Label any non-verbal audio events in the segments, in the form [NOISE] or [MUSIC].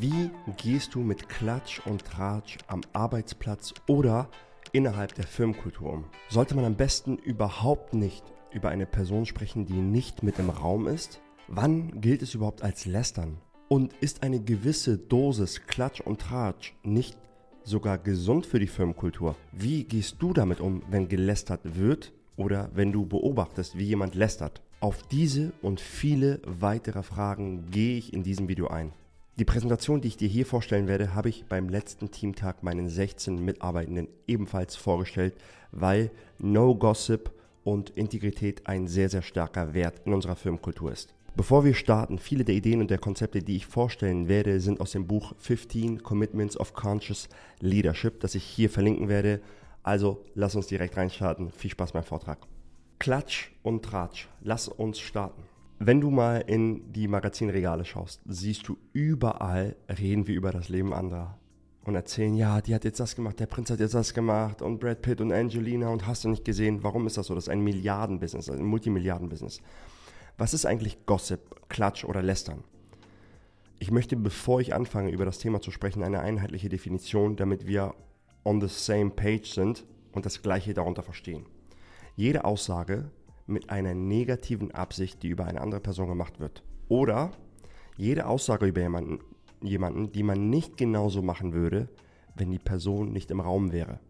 Wie gehst du mit Klatsch und Tratsch am Arbeitsplatz oder innerhalb der Firmenkultur um? Sollte man am besten überhaupt nicht über eine Person sprechen, die nicht mit im Raum ist? Wann gilt es überhaupt als Lästern? Und ist eine gewisse Dosis Klatsch und Tratsch nicht sogar gesund für die Firmenkultur? Wie gehst du damit um, wenn gelästert wird oder wenn du beobachtest, wie jemand lästert? Auf diese und viele weitere Fragen gehe ich in diesem Video ein. Die Präsentation, die ich dir hier vorstellen werde, habe ich beim letzten Teamtag meinen 16 Mitarbeitenden ebenfalls vorgestellt, weil No Gossip und Integrität ein sehr, sehr starker Wert in unserer Firmenkultur ist. Bevor wir starten, viele der Ideen und der Konzepte, die ich vorstellen werde, sind aus dem Buch 15 Commitments of Conscious Leadership, das ich hier verlinken werde. Also lass uns direkt reinstarten. Viel Spaß beim Vortrag. Klatsch und Tratsch. Lass uns starten. Wenn du mal in die Magazinregale schaust, siehst du überall reden wir über das Leben anderer und erzählen, ja, die hat jetzt das gemacht, der Prinz hat jetzt das gemacht und Brad Pitt und Angelina und hast du nicht gesehen, warum ist das so? Das ist ein Milliardenbusiness, ein Multimilliardenbusiness. Was ist eigentlich Gossip, Klatsch oder Lästern? Ich möchte, bevor ich anfange, über das Thema zu sprechen, eine einheitliche Definition, damit wir on the same page sind und das Gleiche darunter verstehen. Jede Aussage, mit einer negativen Absicht, die über eine andere Person gemacht wird. Oder jede Aussage über jemanden, jemanden, die man nicht genauso machen würde, wenn die Person nicht im Raum wäre.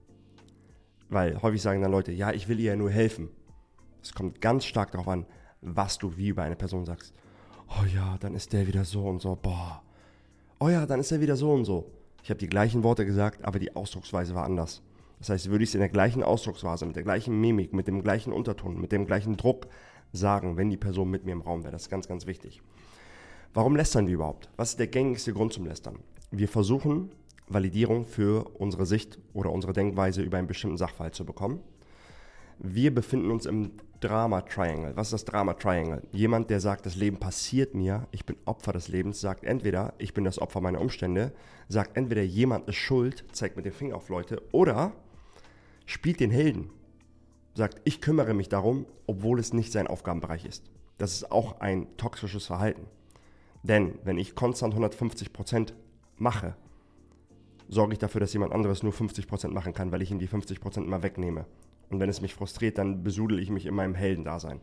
Weil häufig sagen dann Leute, ja, ich will ihr ja nur helfen. Es kommt ganz stark darauf an, was du wie über eine Person sagst. Oh ja, dann ist der wieder so und so. Boah. Oh ja, dann ist er wieder so und so. Ich habe die gleichen Worte gesagt, aber die Ausdrucksweise war anders. Das heißt, würde ich es in der gleichen Ausdrucksweise, mit der gleichen Mimik, mit dem gleichen Unterton, mit dem gleichen Druck sagen, wenn die Person mit mir im Raum wäre. Das ist ganz, ganz wichtig. Warum lästern wir überhaupt? Was ist der gängigste Grund zum Lästern? Wir versuchen, Validierung für unsere Sicht oder unsere Denkweise über einen bestimmten Sachverhalt zu bekommen. Wir befinden uns im Drama Triangle. Was ist das Drama Triangle? Jemand, der sagt, das Leben passiert mir, ich bin Opfer des Lebens, sagt entweder, ich bin das Opfer meiner Umstände, sagt entweder, jemand ist schuld, zeigt mit dem Finger auf Leute, oder spielt den Helden. Sagt, ich kümmere mich darum, obwohl es nicht sein Aufgabenbereich ist. Das ist auch ein toxisches Verhalten. Denn wenn ich konstant 150% mache, sorge ich dafür, dass jemand anderes nur 50% machen kann, weil ich ihm die 50% immer wegnehme. Und wenn es mich frustriert, dann besudel ich mich in meinem Heldendasein.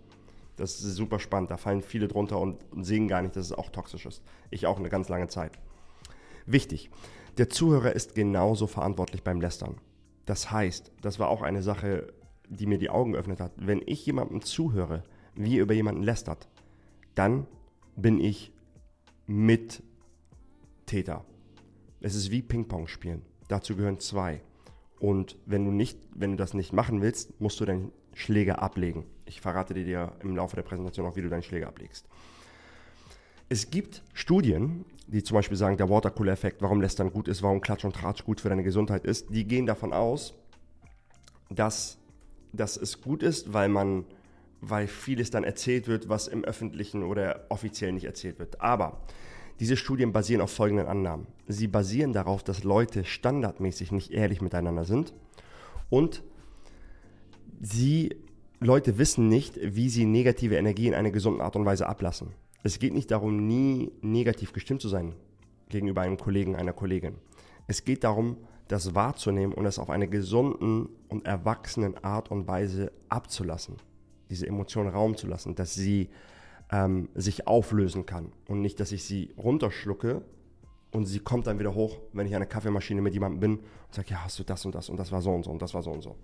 Das ist super spannend. Da fallen viele drunter und sehen gar nicht, dass es auch toxisch ist. Ich auch eine ganz lange Zeit. Wichtig, der Zuhörer ist genauso verantwortlich beim Lästern. Das heißt, das war auch eine Sache, die mir die Augen geöffnet hat. Wenn ich jemandem zuhöre, wie er über jemanden lästert, dann bin ich Mittäter. Es ist wie Ping-Pong spielen. Dazu gehören zwei. Und wenn du, nicht, wenn du das nicht machen willst, musst du deinen Schläger ablegen. Ich verrate dir im Laufe der Präsentation auch, wie du deinen Schläger ablegst. Es gibt Studien, die zum Beispiel sagen, der Watercooler-Effekt, warum Lästern gut ist, warum Klatsch und Tratsch gut für deine Gesundheit ist, die gehen davon aus, dass, dass es gut ist, weil man, weil vieles dann erzählt wird, was im Öffentlichen oder offiziell nicht erzählt wird. Aber diese Studien basieren auf folgenden Annahmen. Sie basieren darauf, dass Leute standardmäßig nicht ehrlich miteinander sind und sie Leute wissen nicht, wie sie negative Energie in einer gesunden Art und Weise ablassen. Es geht nicht darum, nie negativ gestimmt zu sein gegenüber einem Kollegen, einer Kollegin. Es geht darum, das wahrzunehmen und es auf eine gesunden und erwachsenen Art und Weise abzulassen. Diese Emotionen Raum zu lassen, dass sie ähm, sich auflösen kann und nicht, dass ich sie runterschlucke und sie kommt dann wieder hoch, wenn ich an der Kaffeemaschine mit jemandem bin und sage, ja, hast du das und das und das war so und so und das war so und so.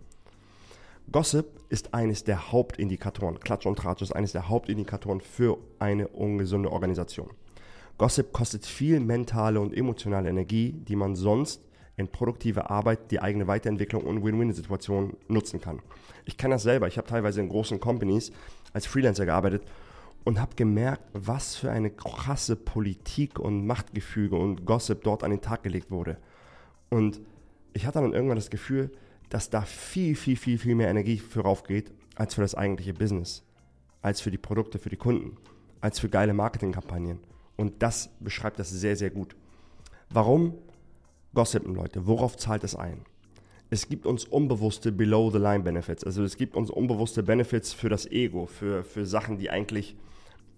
Gossip ist eines der Hauptindikatoren, Klatsch und Tratsch ist eines der Hauptindikatoren für eine ungesunde Organisation. Gossip kostet viel mentale und emotionale Energie, die man sonst in produktive Arbeit, die eigene Weiterentwicklung und Win-Win-Situationen nutzen kann. Ich kenne das selber. Ich habe teilweise in großen Companies als Freelancer gearbeitet und habe gemerkt, was für eine krasse Politik und Machtgefüge und Gossip dort an den Tag gelegt wurde. Und ich hatte dann irgendwann das Gefühl, dass da viel, viel, viel, viel mehr Energie für raufgeht, als für das eigentliche Business, als für die Produkte, für die Kunden, als für geile Marketingkampagnen. Und das beschreibt das sehr, sehr gut. Warum gossipen Leute? Worauf zahlt es ein? Es gibt uns unbewusste Below-the-Line-Benefits. Also es gibt uns unbewusste Benefits für das Ego, für, für Sachen, die eigentlich,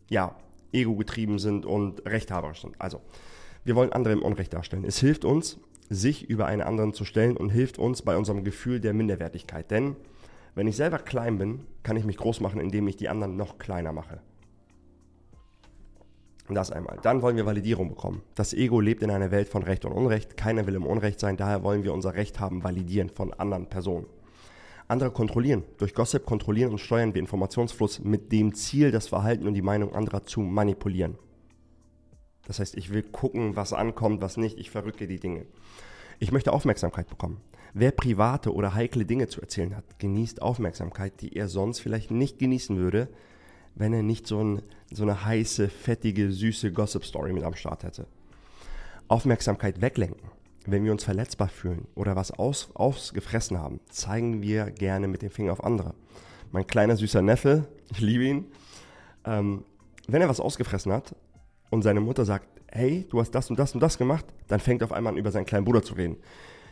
ja, ego-getrieben sind und rechthaberisch sind. Also, Wir wollen andere im Unrecht darstellen. Es hilft uns, sich über einen anderen zu stellen und hilft uns bei unserem Gefühl der Minderwertigkeit. Denn wenn ich selber klein bin, kann ich mich groß machen, indem ich die anderen noch kleiner mache. Das einmal. Dann wollen wir Validierung bekommen. Das Ego lebt in einer Welt von Recht und Unrecht. Keiner will im Unrecht sein, daher wollen wir unser Recht haben validieren von anderen Personen. Andere kontrollieren. Durch Gossip kontrollieren und steuern wir Informationsfluss mit dem Ziel, das Verhalten und die Meinung anderer zu manipulieren. Das heißt, ich will gucken, was ankommt, was nicht. Ich verrücke die Dinge. Ich möchte Aufmerksamkeit bekommen. Wer private oder heikle Dinge zu erzählen hat, genießt Aufmerksamkeit, die er sonst vielleicht nicht genießen würde, wenn er nicht so, ein, so eine heiße, fettige, süße Gossip-Story mit am Start hätte. Aufmerksamkeit weglenken. Wenn wir uns verletzbar fühlen oder was aus, ausgefressen haben, zeigen wir gerne mit dem Finger auf andere. Mein kleiner süßer Neffe, [LAUGHS] ich liebe ihn, ähm, wenn er was ausgefressen hat und seine Mutter sagt, hey, du hast das und das und das gemacht, dann fängt auf einmal an, über seinen kleinen Bruder zu reden.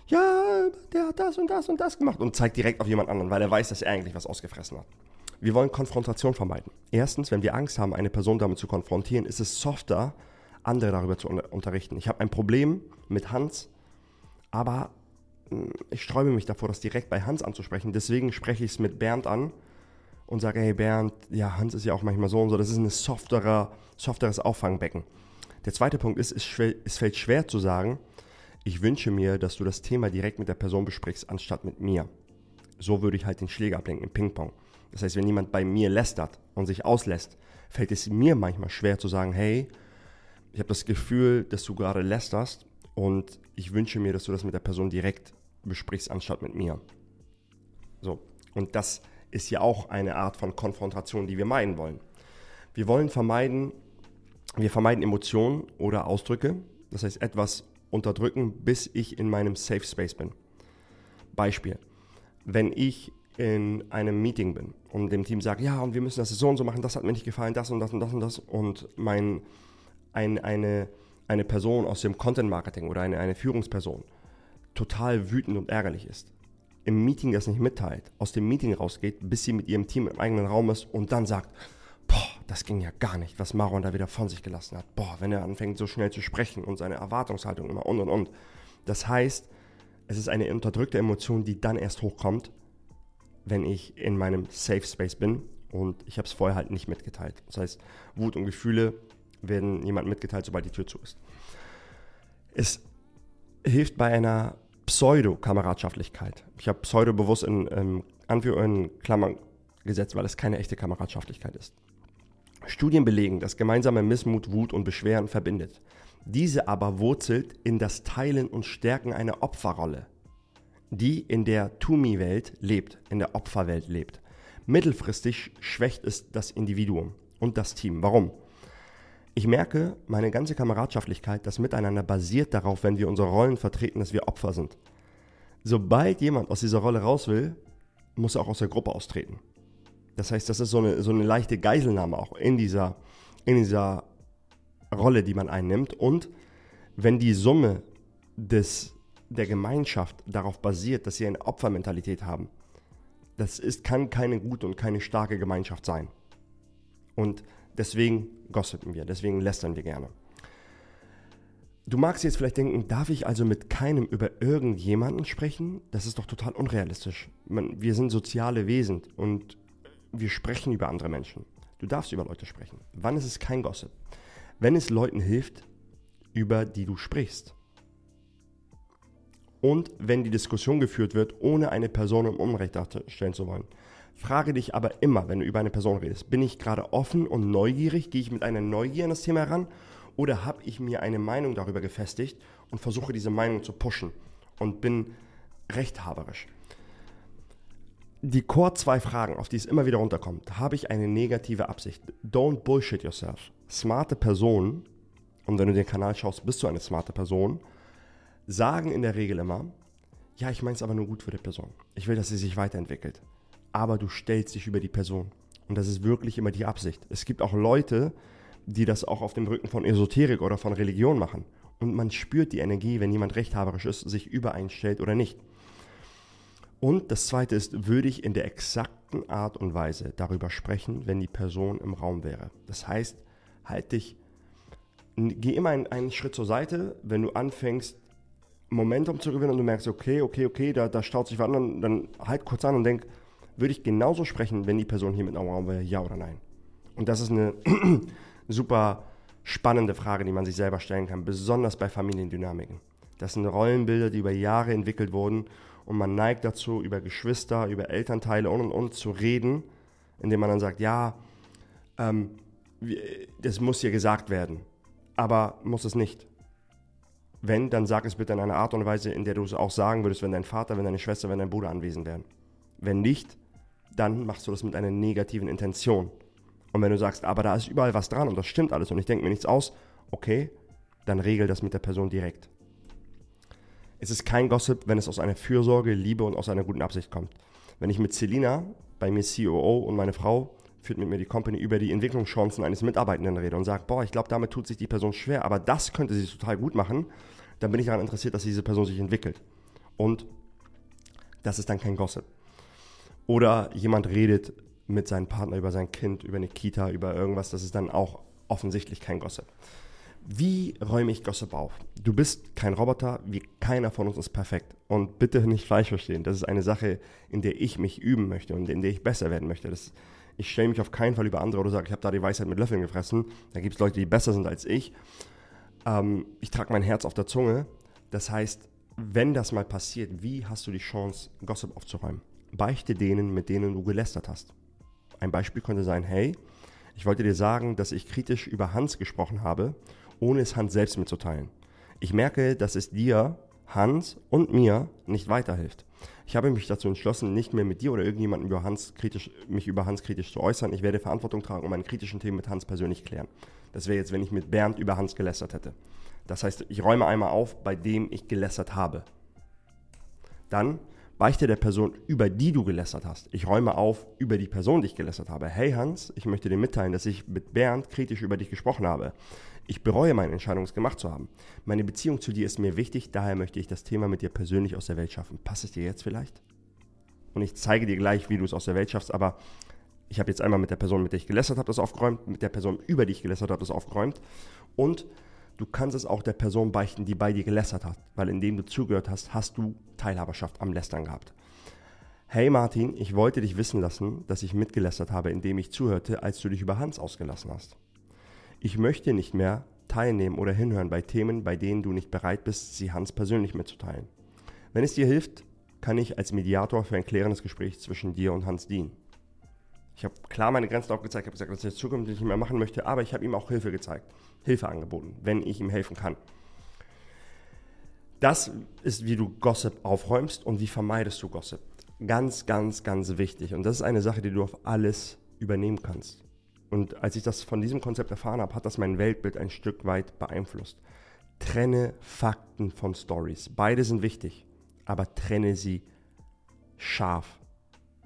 Ja, der hat das und das und das gemacht und zeigt direkt auf jemand anderen, weil er weiß, dass er eigentlich was ausgefressen hat. Wir wollen Konfrontation vermeiden. Erstens, wenn wir Angst haben, eine Person damit zu konfrontieren, ist es softer, andere darüber zu unterrichten. Ich habe ein Problem mit Hans, aber hm, ich sträube mich davor, das direkt bei Hans anzusprechen. Deswegen spreche ich es mit Bernd an und sage, hey Bernd, ja, Hans ist ja auch manchmal so und so. Das ist ein softerer, softeres Auffangbecken. Der zweite Punkt ist, es, es fällt schwer zu sagen, ich wünsche mir, dass du das Thema direkt mit der Person besprichst, anstatt mit mir. So würde ich halt den Schläger ablenken im Ping-Pong. Das heißt, wenn jemand bei mir lästert und sich auslässt, fällt es mir manchmal schwer zu sagen, hey, ich habe das Gefühl, dass du gerade lästerst und ich wünsche mir, dass du das mit der Person direkt besprichst, anstatt mit mir. So, und das ist ja auch eine Art von Konfrontation, die wir meiden wollen. Wir wollen vermeiden, wir vermeiden Emotionen oder Ausdrücke, das heißt etwas unterdrücken, bis ich in meinem Safe Space bin. Beispiel, wenn ich in einem Meeting bin und dem Team sage, ja, und wir müssen das so und so machen, das hat mir nicht gefallen, das und das und das und das und mein, ein, eine, eine Person aus dem Content Marketing oder eine, eine Führungsperson total wütend und ärgerlich ist, im Meeting das nicht mitteilt, aus dem Meeting rausgeht, bis sie mit ihrem Team im eigenen Raum ist und dann sagt, boah, das ging ja gar nicht, was Maron da wieder von sich gelassen hat. Boah, wenn er anfängt so schnell zu sprechen und seine Erwartungshaltung immer und und und. Das heißt, es ist eine unterdrückte Emotion, die dann erst hochkommt, wenn ich in meinem Safe Space bin und ich habe es vorher halt nicht mitgeteilt. Das heißt, Wut und Gefühle werden jemand mitgeteilt, sobald die Tür zu ist. Es hilft bei einer Pseudo-Kameradschaftlichkeit. Ich habe Pseudo bewusst in, in, in Klammern gesetzt, weil es keine echte Kameradschaftlichkeit ist. Studien belegen, dass gemeinsame Missmut, Wut und Beschweren verbindet. Diese aber wurzelt in das Teilen und Stärken einer Opferrolle die in der To-Me-Welt lebt, in der Opferwelt lebt. Mittelfristig schwächt es das Individuum und das Team. Warum? Ich merke, meine ganze Kameradschaftlichkeit, das Miteinander basiert darauf, wenn wir unsere Rollen vertreten, dass wir Opfer sind. Sobald jemand aus dieser Rolle raus will, muss er auch aus der Gruppe austreten. Das heißt, das ist so eine, so eine leichte Geiselnahme auch in dieser, in dieser Rolle, die man einnimmt. Und wenn die Summe des der Gemeinschaft darauf basiert, dass sie eine Opfermentalität haben, das ist, kann keine gute und keine starke Gemeinschaft sein. Und deswegen gossipen wir, deswegen lästern wir gerne. Du magst jetzt vielleicht denken, darf ich also mit keinem über irgendjemanden sprechen? Das ist doch total unrealistisch. wir sind soziale Wesen und wir sprechen über andere Menschen. Du darfst über Leute sprechen. Wann ist es kein Gossip? Wenn es Leuten hilft, über die du sprichst und wenn die Diskussion geführt wird, ohne eine Person im Unrecht stellen zu wollen. Frage dich aber immer, wenn du über eine Person redest, bin ich gerade offen und neugierig? Gehe ich mit einer Neugier an das Thema heran? Oder habe ich mir eine Meinung darüber gefestigt und versuche diese Meinung zu pushen und bin rechthaberisch? Die Core zwei Fragen, auf die es immer wieder runterkommt. Habe ich eine negative Absicht? Don't bullshit yourself. Smarte Personen, und wenn du den Kanal schaust, bist du eine smarte Person, sagen in der Regel immer, ja, ich meine es aber nur gut für die Person. Ich will, dass sie sich weiterentwickelt. Aber du stellst dich über die Person. Und das ist wirklich immer die Absicht. Es gibt auch Leute, die das auch auf dem Rücken von Esoterik oder von Religion machen. Und man spürt die Energie, wenn jemand rechthaberisch ist, sich übereinstellt oder nicht. Und das Zweite ist, würde ich in der exakten Art und Weise darüber sprechen, wenn die Person im Raum wäre. Das heißt, halt dich geh immer einen, einen Schritt zur Seite, wenn du anfängst, Momentum zu gewinnen und du merkst, okay, okay, okay, da, da staut sich was an, dann halt kurz an und denk, würde ich genauso sprechen, wenn die Person hier mit einem Raum wäre, ja oder nein? Und das ist eine [CLEARS THROAT] super spannende Frage, die man sich selber stellen kann, besonders bei Familiendynamiken. Das sind Rollenbilder, die über Jahre entwickelt wurden und man neigt dazu, über Geschwister, über Elternteile und und und zu reden, indem man dann sagt, ja, ähm, das muss hier gesagt werden, aber muss es nicht. Wenn, dann sag es bitte in einer Art und Weise, in der du es auch sagen würdest, wenn dein Vater, wenn deine Schwester, wenn dein Bruder anwesend wären. Wenn nicht, dann machst du das mit einer negativen Intention. Und wenn du sagst, aber da ist überall was dran und das stimmt alles und ich denke mir nichts aus, okay, dann regel das mit der Person direkt. Es ist kein Gossip, wenn es aus einer Fürsorge, Liebe und aus einer guten Absicht kommt. Wenn ich mit Selina, bei mir COO und meine Frau, führt mit mir die Company, über die Entwicklungschancen eines Mitarbeitenden rede und sage, boah, ich glaube, damit tut sich die Person schwer, aber das könnte sie total gut machen, dann bin ich daran interessiert, dass diese Person sich entwickelt. Und das ist dann kein Gossip. Oder jemand redet mit seinem Partner über sein Kind, über eine Kita, über irgendwas, das ist dann auch offensichtlich kein Gossip. Wie räume ich Gossip auf? Du bist kein Roboter, wie keiner von uns ist perfekt. Und bitte nicht falsch verstehen, das ist eine Sache, in der ich mich üben möchte und in der ich besser werden möchte. Das, ich stelle mich auf keinen Fall über andere oder sage, ich habe da die Weisheit mit Löffeln gefressen. Da gibt es Leute, die besser sind als ich. Ähm, ich trage mein Herz auf der Zunge. Das heißt, wenn das mal passiert, wie hast du die Chance, Gossip aufzuräumen? Beichte denen, mit denen du gelästert hast. Ein Beispiel könnte sein, hey, ich wollte dir sagen, dass ich kritisch über Hans gesprochen habe, ohne es Hans selbst mitzuteilen. Ich merke, dass es dir, Hans und mir nicht weiterhilft. Ich habe mich dazu entschlossen, nicht mehr mit dir oder irgendjemandem über Hans kritisch, mich über Hans kritisch zu äußern. Ich werde Verantwortung tragen und meine kritischen Themen mit Hans persönlich klären. Das wäre jetzt, wenn ich mit Bernd über Hans gelästert hätte. Das heißt, ich räume einmal auf, bei dem ich gelästert habe. Dann beichte der Person, über die du gelästert hast. Ich räume auf über die Person, die ich gelästert habe. Hey Hans, ich möchte dir mitteilen, dass ich mit Bernd kritisch über dich gesprochen habe. Ich bereue meine Entscheidung, es gemacht zu haben. Meine Beziehung zu dir ist mir wichtig, daher möchte ich das Thema mit dir persönlich aus der Welt schaffen. Passt es dir jetzt vielleicht? Und ich zeige dir gleich, wie du es aus der Welt schaffst, aber ich habe jetzt einmal mit der Person, mit der ich gelästert habe, das aufgeräumt, mit der Person, über die ich gelästert habe, das aufgeräumt und Du kannst es auch der Person beichten, die bei dir gelästert hat, weil indem du zugehört hast, hast du Teilhaberschaft am Lästern gehabt. Hey Martin, ich wollte dich wissen lassen, dass ich mitgelästert habe, indem ich zuhörte, als du dich über Hans ausgelassen hast. Ich möchte nicht mehr teilnehmen oder hinhören bei Themen, bei denen du nicht bereit bist, sie Hans persönlich mitzuteilen. Wenn es dir hilft, kann ich als Mediator für ein klärendes Gespräch zwischen dir und Hans dienen. Ich habe klar meine Grenzen aufgezeigt, habe gesagt, dass ich das zukünftig nicht mehr machen möchte, aber ich habe ihm auch Hilfe gezeigt. Hilfe angeboten, wenn ich ihm helfen kann. Das ist, wie du Gossip aufräumst und wie vermeidest du Gossip. Ganz, ganz, ganz wichtig. Und das ist eine Sache, die du auf alles übernehmen kannst. Und als ich das von diesem Konzept erfahren habe, hat das mein Weltbild ein Stück weit beeinflusst. Trenne Fakten von Stories. Beide sind wichtig, aber trenne sie scharf.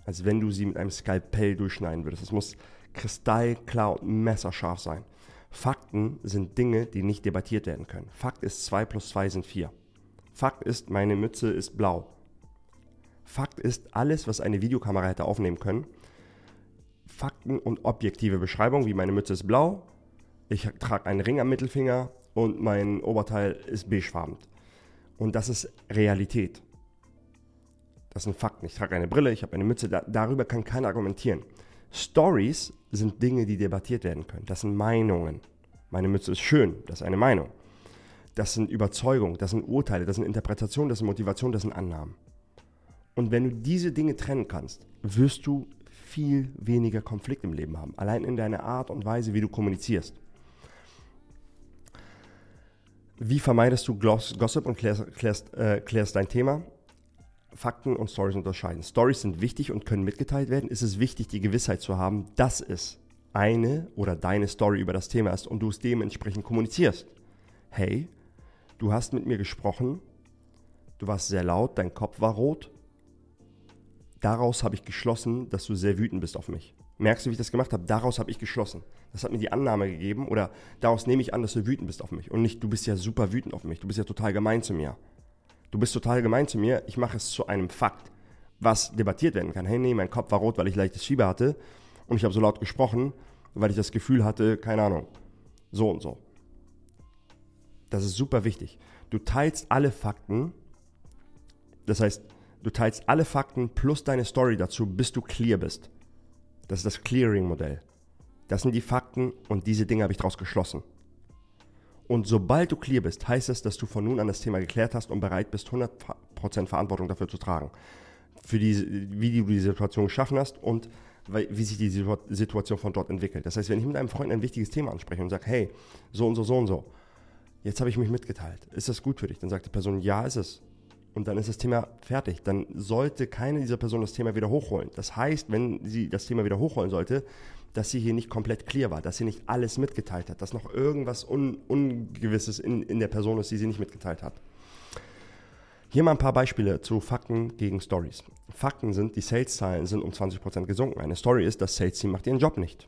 Als wenn du sie mit einem Skalpell durchschneiden würdest. Es muss kristallklar und messerscharf sein. Fakten sind Dinge, die nicht debattiert werden können. Fakt ist 2 plus 2 sind 4. Fakt ist, meine Mütze ist blau. Fakt ist, alles, was eine Videokamera hätte aufnehmen können. Fakten und objektive Beschreibung, wie meine Mütze ist blau, ich trage einen Ring am Mittelfinger und mein Oberteil ist beigefarben. Und das ist Realität. Das sind Fakten. Ich trage eine Brille, ich habe eine Mütze, da, darüber kann keiner argumentieren. Stories sind Dinge, die debattiert werden können. Das sind Meinungen. Meine Mütze ist schön, das ist eine Meinung. Das sind Überzeugungen, das sind Urteile, das sind Interpretationen, das sind Motivationen, das sind Annahmen. Und wenn du diese Dinge trennen kannst, wirst du viel weniger Konflikt im Leben haben. Allein in deiner Art und Weise, wie du kommunizierst. Wie vermeidest du Gossip und klärst, klärst, äh, klärst dein Thema? Fakten und Stories unterscheiden. Stories sind wichtig und können mitgeteilt werden. Ist es wichtig, die Gewissheit zu haben, dass es eine oder deine Story über das Thema ist und du es dementsprechend kommunizierst. Hey, du hast mit mir gesprochen, du warst sehr laut, dein Kopf war rot. Daraus habe ich geschlossen, dass du sehr wütend bist auf mich. Merkst du, wie ich das gemacht habe? Daraus habe ich geschlossen. Das hat mir die Annahme gegeben oder daraus nehme ich an, dass du wütend bist auf mich und nicht, du bist ja super wütend auf mich, du bist ja total gemein zu mir du bist total gemein zu mir, ich mache es zu einem Fakt, was debattiert werden kann. Hey, nee, mein Kopf war rot, weil ich leichtes Fieber hatte und ich habe so laut gesprochen, weil ich das Gefühl hatte, keine Ahnung, so und so. Das ist super wichtig. Du teilst alle Fakten. Das heißt, du teilst alle Fakten plus deine Story dazu, bis du clear bist. Das ist das Clearing-Modell. Das sind die Fakten und diese Dinge habe ich daraus geschlossen. Und sobald du clear bist, heißt es, dass du von nun an das Thema geklärt hast und bereit bist, 100% Verantwortung dafür zu tragen. Für die, wie du die Situation geschaffen hast und wie sich die Situation von dort entwickelt. Das heißt, wenn ich mit einem Freund ein wichtiges Thema anspreche und sage, hey, so und so, so und so, jetzt habe ich mich mitgeteilt, ist das gut für dich? Dann sagt die Person, ja, ist es. Und dann ist das Thema fertig. Dann sollte keine dieser Personen das Thema wieder hochholen. Das heißt, wenn sie das Thema wieder hochholen sollte, dass sie hier nicht komplett clear war, dass sie nicht alles mitgeteilt hat, dass noch irgendwas Un Ungewisses in, in der Person ist, die sie nicht mitgeteilt hat. Hier mal ein paar Beispiele zu Fakten gegen Stories. Fakten sind, die Sales-Zahlen sind um 20% gesunken. Eine Story ist, das Sales-Team macht ihren Job nicht.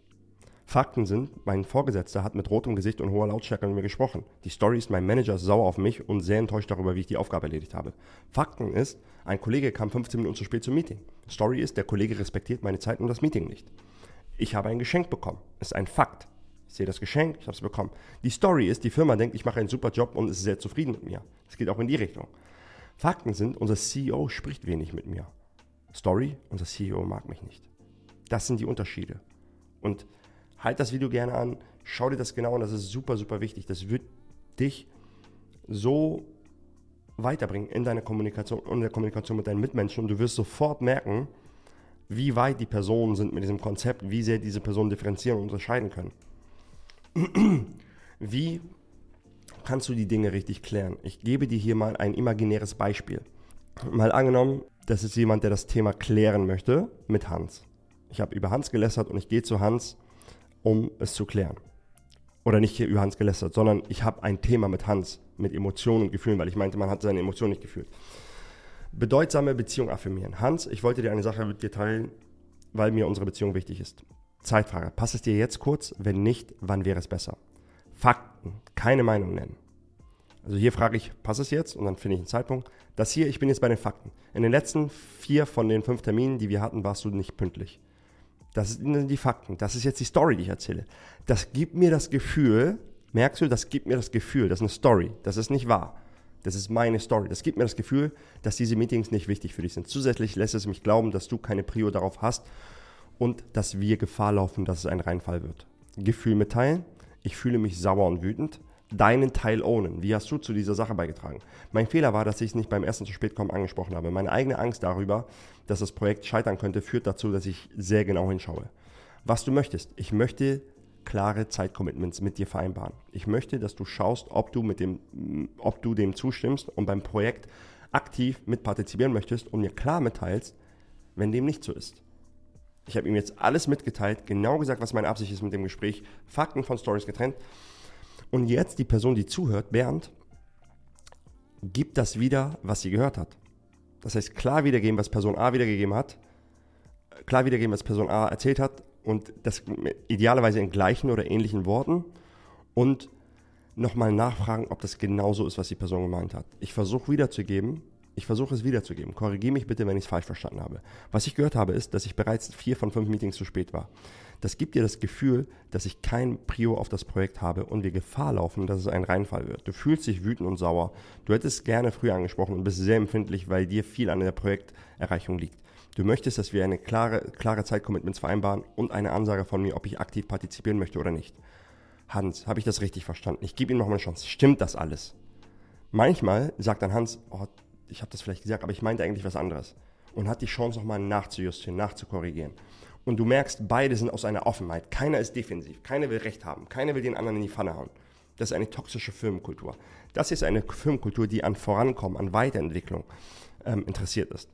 Fakten sind, mein Vorgesetzter hat mit rotem Gesicht und hoher Lautstärke mit mir gesprochen. Die Story ist, mein Manager ist sauer auf mich und sehr enttäuscht darüber, wie ich die Aufgabe erledigt habe. Fakten ist, ein Kollege kam 15 Minuten zu spät zum Meeting. Story ist, der Kollege respektiert meine Zeit und das Meeting nicht ich habe ein Geschenk bekommen. Das ist ein Fakt. Ich sehe das Geschenk, ich habe es bekommen. Die Story ist, die Firma denkt, ich mache einen super Job und ist sehr zufrieden mit mir. Es geht auch in die Richtung. Fakten sind, unser CEO spricht wenig mit mir. Story, unser CEO mag mich nicht. Das sind die Unterschiede. Und halt das Video gerne an, schau dir das genau an, das ist super, super wichtig. Das wird dich so weiterbringen in deiner Kommunikation und in der Kommunikation mit deinen Mitmenschen und du wirst sofort merken, wie weit die Personen sind mit diesem Konzept, wie sehr diese Personen differenzieren und unterscheiden können. [CLEARS THROAT] Wie kannst du die Dinge richtig klären? Ich gebe dir hier mal ein imaginäres Beispiel. Mal angenommen, das ist jemand, der das Thema klären möchte mit Hans. Ich habe über Hans gelästert und ich gehe zu Hans, um es zu klären. Oder nicht hier über Hans gelästert, sondern ich habe ein Thema mit Hans, mit Emotionen und Gefühlen, weil ich meinte, man hat seine Emotionen nicht gefühlt. Bedeutsame Beziehung affirmieren. Hans, ich wollte dir eine Sache mit dir teilen, weil mir unsere Beziehung wichtig ist. Zeitfrage. Passt es dir jetzt kurz? Wenn nicht, wann wäre es besser? Fakten. Keine Meinung nennen. Also hier frage ich, passt es jetzt? Und dann finde ich einen Zeitpunkt. Das hier, ich bin jetzt bei den Fakten. In den letzten vier von den fünf Terminen, die wir hatten, warst du nicht pünktlich. Das sind die Fakten. Das ist jetzt die Story, die ich erzähle. Das gibt mir das Gefühl, merkst du, das gibt mir das Gefühl, das ist eine Story. Das ist nicht wahr. Das ist meine Story. Das gibt mir das Gefühl, dass diese Meetings nicht wichtig für dich sind. Zusätzlich lässt es mich glauben, dass du keine Prio darauf hast und dass wir Gefahr laufen, dass es ein Reinfall wird. Gefühl mitteilen. Ich fühle mich sauer und wütend. Deinen Teil ownen. Wie hast du zu dieser Sache beigetragen? Mein Fehler war, dass ich es nicht beim ersten zu spät kommen angesprochen habe. Meine eigene Angst darüber, dass das Projekt scheitern könnte, führt dazu, dass ich sehr genau hinschaue. Was du möchtest. Ich möchte klare Zeitcommitments mit dir vereinbaren. Ich möchte, dass du schaust, ob du, mit dem, ob du dem zustimmst und beim Projekt aktiv mitpartizipieren möchtest und mir klar mitteilst, wenn dem nicht so ist. Ich habe ihm jetzt alles mitgeteilt, genau gesagt, was meine Absicht ist mit dem Gespräch, Fakten von Stories getrennt. Und jetzt die Person, die zuhört, Bernd, gibt das wieder, was sie gehört hat. Das heißt, klar wiedergeben, was Person A wiedergegeben hat, klar wiedergeben, was Person A erzählt hat und das idealerweise in gleichen oder ähnlichen Worten und nochmal nachfragen, ob das genauso ist, was die Person gemeint hat. Ich versuche wiederzugeben, ich versuche es wiederzugeben. Korrigiere mich bitte, wenn ich es falsch verstanden habe. Was ich gehört habe, ist, dass ich bereits vier von fünf Meetings zu spät war. Das gibt dir das Gefühl, dass ich kein Prio auf das Projekt habe und wir Gefahr laufen, dass es ein Reinfall wird. Du fühlst dich wütend und sauer. Du hättest gerne früher angesprochen und bist sehr empfindlich, weil dir viel an der Projekterreichung liegt. Du möchtest, dass wir eine klare, klare Zeitcommitments vereinbaren und eine Ansage von mir, ob ich aktiv partizipieren möchte oder nicht. Hans, habe ich das richtig verstanden? Ich gebe ihm noch mal eine Chance. Stimmt das alles? Manchmal sagt dann Hans, oh, ich habe das vielleicht gesagt, aber ich meinte eigentlich was anderes. Und hat die Chance nochmal nachzujustieren, nachzukorrigieren. Und du merkst, beide sind aus einer Offenheit. Keiner ist defensiv, keiner will Recht haben, keiner will den anderen in die Pfanne hauen. Das ist eine toxische Firmenkultur. Das ist eine Firmenkultur, die an Vorankommen, an Weiterentwicklung ähm, interessiert ist.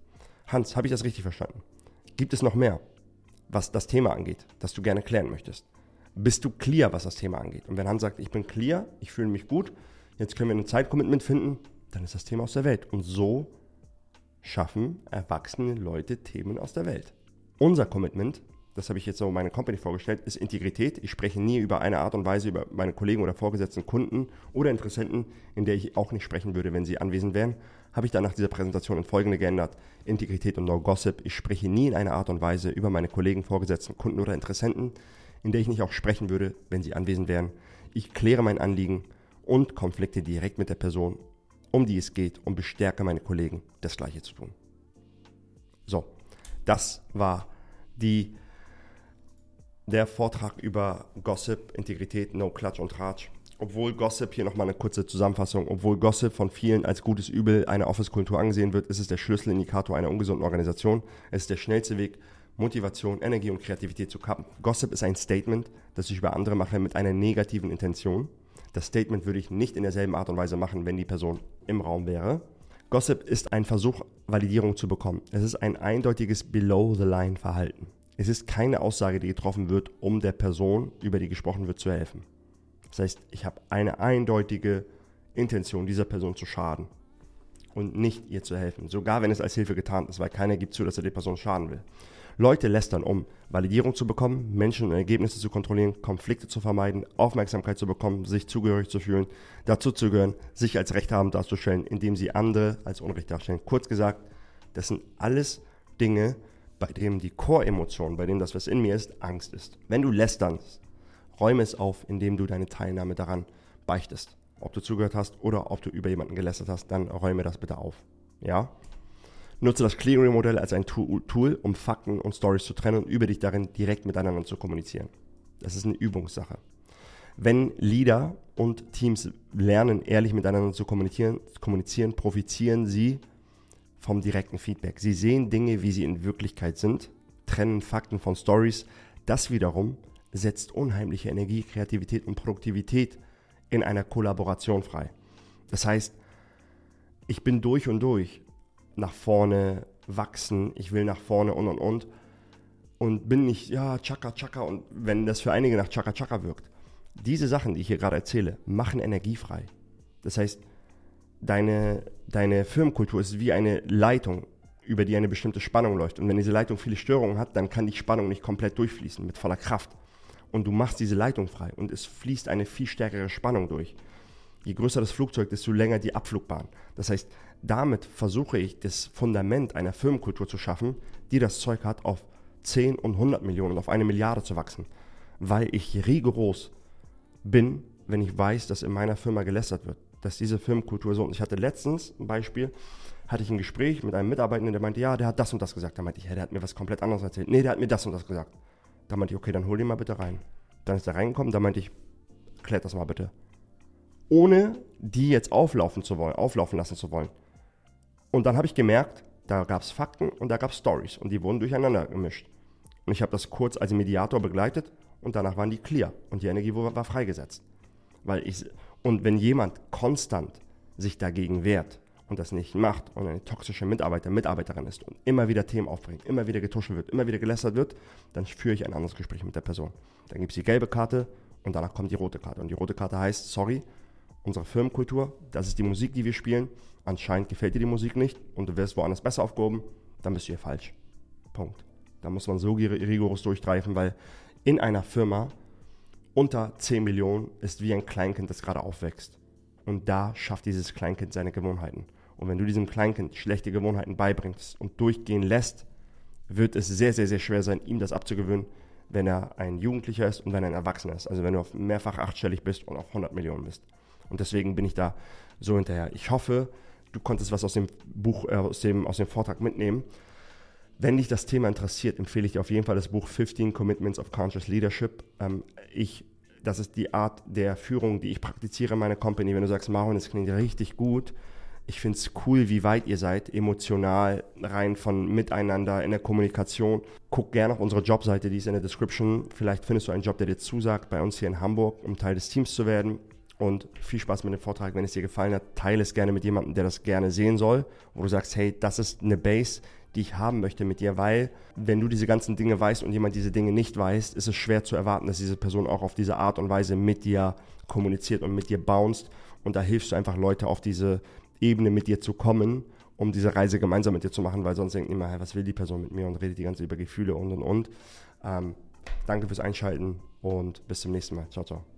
Hans, habe ich das richtig verstanden? Gibt es noch mehr, was das Thema angeht, das du gerne klären möchtest? Bist du clear, was das Thema angeht? Und wenn Hans sagt, ich bin clear, ich fühle mich gut, jetzt können wir ein Zeitcommitment finden, dann ist das Thema aus der Welt. Und so schaffen erwachsene Leute Themen aus der Welt. Unser Commitment, das habe ich jetzt so meine Company vorgestellt, ist Integrität. Ich spreche nie über eine Art und Weise über meine Kollegen oder Vorgesetzten, Kunden oder Interessenten, in der ich auch nicht sprechen würde, wenn sie anwesend wären habe ich dann nach dieser Präsentation in folgende geändert. Integrität und No Gossip. Ich spreche nie in einer Art und Weise über meine Kollegen, Vorgesetzten, Kunden oder Interessenten, in der ich nicht auch sprechen würde, wenn sie anwesend wären. Ich kläre mein Anliegen und Konflikte direkt mit der Person, um die es geht und bestärke meine Kollegen, das Gleiche zu tun. So, das war die, der Vortrag über Gossip, Integrität, No Clutch und Ratsch. Obwohl Gossip, hier nochmal eine kurze Zusammenfassung, obwohl Gossip von vielen als gutes Übel einer Office-Kultur angesehen wird, ist es der Schlüsselindikator einer ungesunden Organisation. Es ist der schnellste Weg, Motivation, Energie und Kreativität zu kappen. Gossip ist ein Statement, das ich über andere mache mit einer negativen Intention. Das Statement würde ich nicht in derselben Art und Weise machen, wenn die Person im Raum wäre. Gossip ist ein Versuch, Validierung zu bekommen. Es ist ein eindeutiges Below-the-Line-Verhalten. Es ist keine Aussage, die getroffen wird, um der Person, über die gesprochen wird, zu helfen. Das heißt, ich habe eine eindeutige Intention, dieser Person zu schaden und nicht ihr zu helfen. Sogar wenn es als Hilfe getan ist, weil keiner gibt zu, dass er die Person schaden will. Leute lästern, um Validierung zu bekommen, Menschen und Ergebnisse zu kontrollieren, Konflikte zu vermeiden, Aufmerksamkeit zu bekommen, sich zugehörig zu fühlen, dazu zu gehören, sich als rechthabend darzustellen, indem sie andere als Unrecht darstellen. Kurz gesagt, das sind alles Dinge, bei denen die Core-Emotion, bei dem das, was in mir ist, Angst ist. Wenn du lästerst, räume es auf, indem du deine Teilnahme daran beichtest. Ob du zugehört hast oder ob du über jemanden gelästert hast, dann räume das bitte auf. Ja? Nutze das Clearing-Modell als ein Tool, um Fakten und Stories zu trennen und über dich darin direkt miteinander zu kommunizieren. Das ist eine Übungssache. Wenn Leader und Teams lernen, ehrlich miteinander zu kommunizieren, kommunizieren, profitieren sie vom direkten Feedback. Sie sehen Dinge, wie sie in Wirklichkeit sind, trennen Fakten von Stories. Das wiederum setzt unheimliche Energie, Kreativität und Produktivität in einer Kollaboration frei. Das heißt, ich bin durch und durch nach vorne wachsen, ich will nach vorne und und und. Und bin nicht, ja, Chaka Chaka. Und wenn das für einige nach Chaka Chaka wirkt, diese Sachen, die ich hier gerade erzähle, machen Energie frei. Das heißt, deine, deine Firmenkultur ist wie eine Leitung, über die eine bestimmte Spannung läuft. Und wenn diese Leitung viele Störungen hat, dann kann die Spannung nicht komplett durchfließen mit voller Kraft. Und du machst diese Leitung frei und es fließt eine viel stärkere Spannung durch. Je größer das Flugzeug, desto länger die Abflugbahn. Das heißt, damit versuche ich das Fundament einer Firmenkultur zu schaffen, die das Zeug hat, auf 10 und 100 Millionen, auf eine Milliarde zu wachsen. Weil ich rigoros bin, wenn ich weiß, dass in meiner Firma gelästert wird. Dass diese Firmenkultur so. Und ich hatte letztens ein Beispiel, hatte ich ein Gespräch mit einem Mitarbeitenden, der meinte, ja, der hat das und das gesagt. Da meinte ich, ja, der hat mir was komplett anderes erzählt. Nee, der hat mir das und das gesagt. Da meinte ich, okay, dann hol ihn mal bitte rein. Dann ist er reingekommen, da meinte ich, klärt das mal bitte. Ohne die jetzt auflaufen zu wollen, auflaufen lassen zu wollen. Und dann habe ich gemerkt, da gab es Fakten und da gab es Stories und die wurden durcheinander gemischt. Und ich habe das kurz als Mediator begleitet und danach waren die clear und die Energie war freigesetzt. Weil ich, und wenn jemand konstant sich dagegen wehrt und das nicht macht und eine toxische Mitarbeiter, Mitarbeiterin ist und immer wieder Themen aufbringt, immer wieder getuschelt wird, immer wieder gelästert wird, dann führe ich ein anderes Gespräch mit der Person. Dann gibt es die gelbe Karte und danach kommt die rote Karte. Und die rote Karte heißt, sorry, unsere Firmenkultur, das ist die Musik, die wir spielen anscheinend gefällt dir die Musik nicht und du wirst woanders besser aufgehoben, dann bist du hier falsch. Punkt. Da muss man so rigoros durchtreifen, weil in einer Firma unter 10 Millionen ist wie ein Kleinkind, das gerade aufwächst. Und da schafft dieses Kleinkind seine Gewohnheiten. Und wenn du diesem Kleinkind schlechte Gewohnheiten beibringst und durchgehen lässt, wird es sehr, sehr, sehr schwer sein, ihm das abzugewöhnen, wenn er ein Jugendlicher ist und wenn er ein Erwachsener ist. Also wenn du auf mehrfach achtstellig bist und auf 100 Millionen bist. Und deswegen bin ich da so hinterher. Ich hoffe, du konntest was aus dem Buch, äh, aus, dem, aus dem Vortrag mitnehmen. Wenn dich das Thema interessiert, empfehle ich dir auf jeden Fall das Buch 15 Commitments of Conscious Leadership. Ähm, ich, das ist die Art der Führung, die ich praktiziere in meiner Company. Wenn du sagst, Marvin, das klingt richtig gut, ich finde es cool, wie weit ihr seid, emotional, rein von Miteinander, in der Kommunikation. Guck gerne auf unsere Jobseite, die ist in der Description. Vielleicht findest du einen Job, der dir zusagt, bei uns hier in Hamburg, um Teil des Teams zu werden und viel Spaß mit dem Vortrag. Wenn es dir gefallen hat, teile es gerne mit jemandem, der das gerne sehen soll, wo du sagst, hey, das ist eine Base, die ich haben möchte mit dir, weil wenn du diese ganzen Dinge weißt und jemand diese Dinge nicht weiß, ist es schwer zu erwarten, dass diese Person auch auf diese Art und Weise mit dir kommuniziert und mit dir bounced und da hilfst du einfach Leute auf diese Ebene mit dir zu kommen, um diese Reise gemeinsam mit dir zu machen, weil sonst denken immer, hey, was will die Person mit mir und redet die ganze über Gefühle und und und. Ähm, danke fürs Einschalten und bis zum nächsten Mal. Ciao, ciao.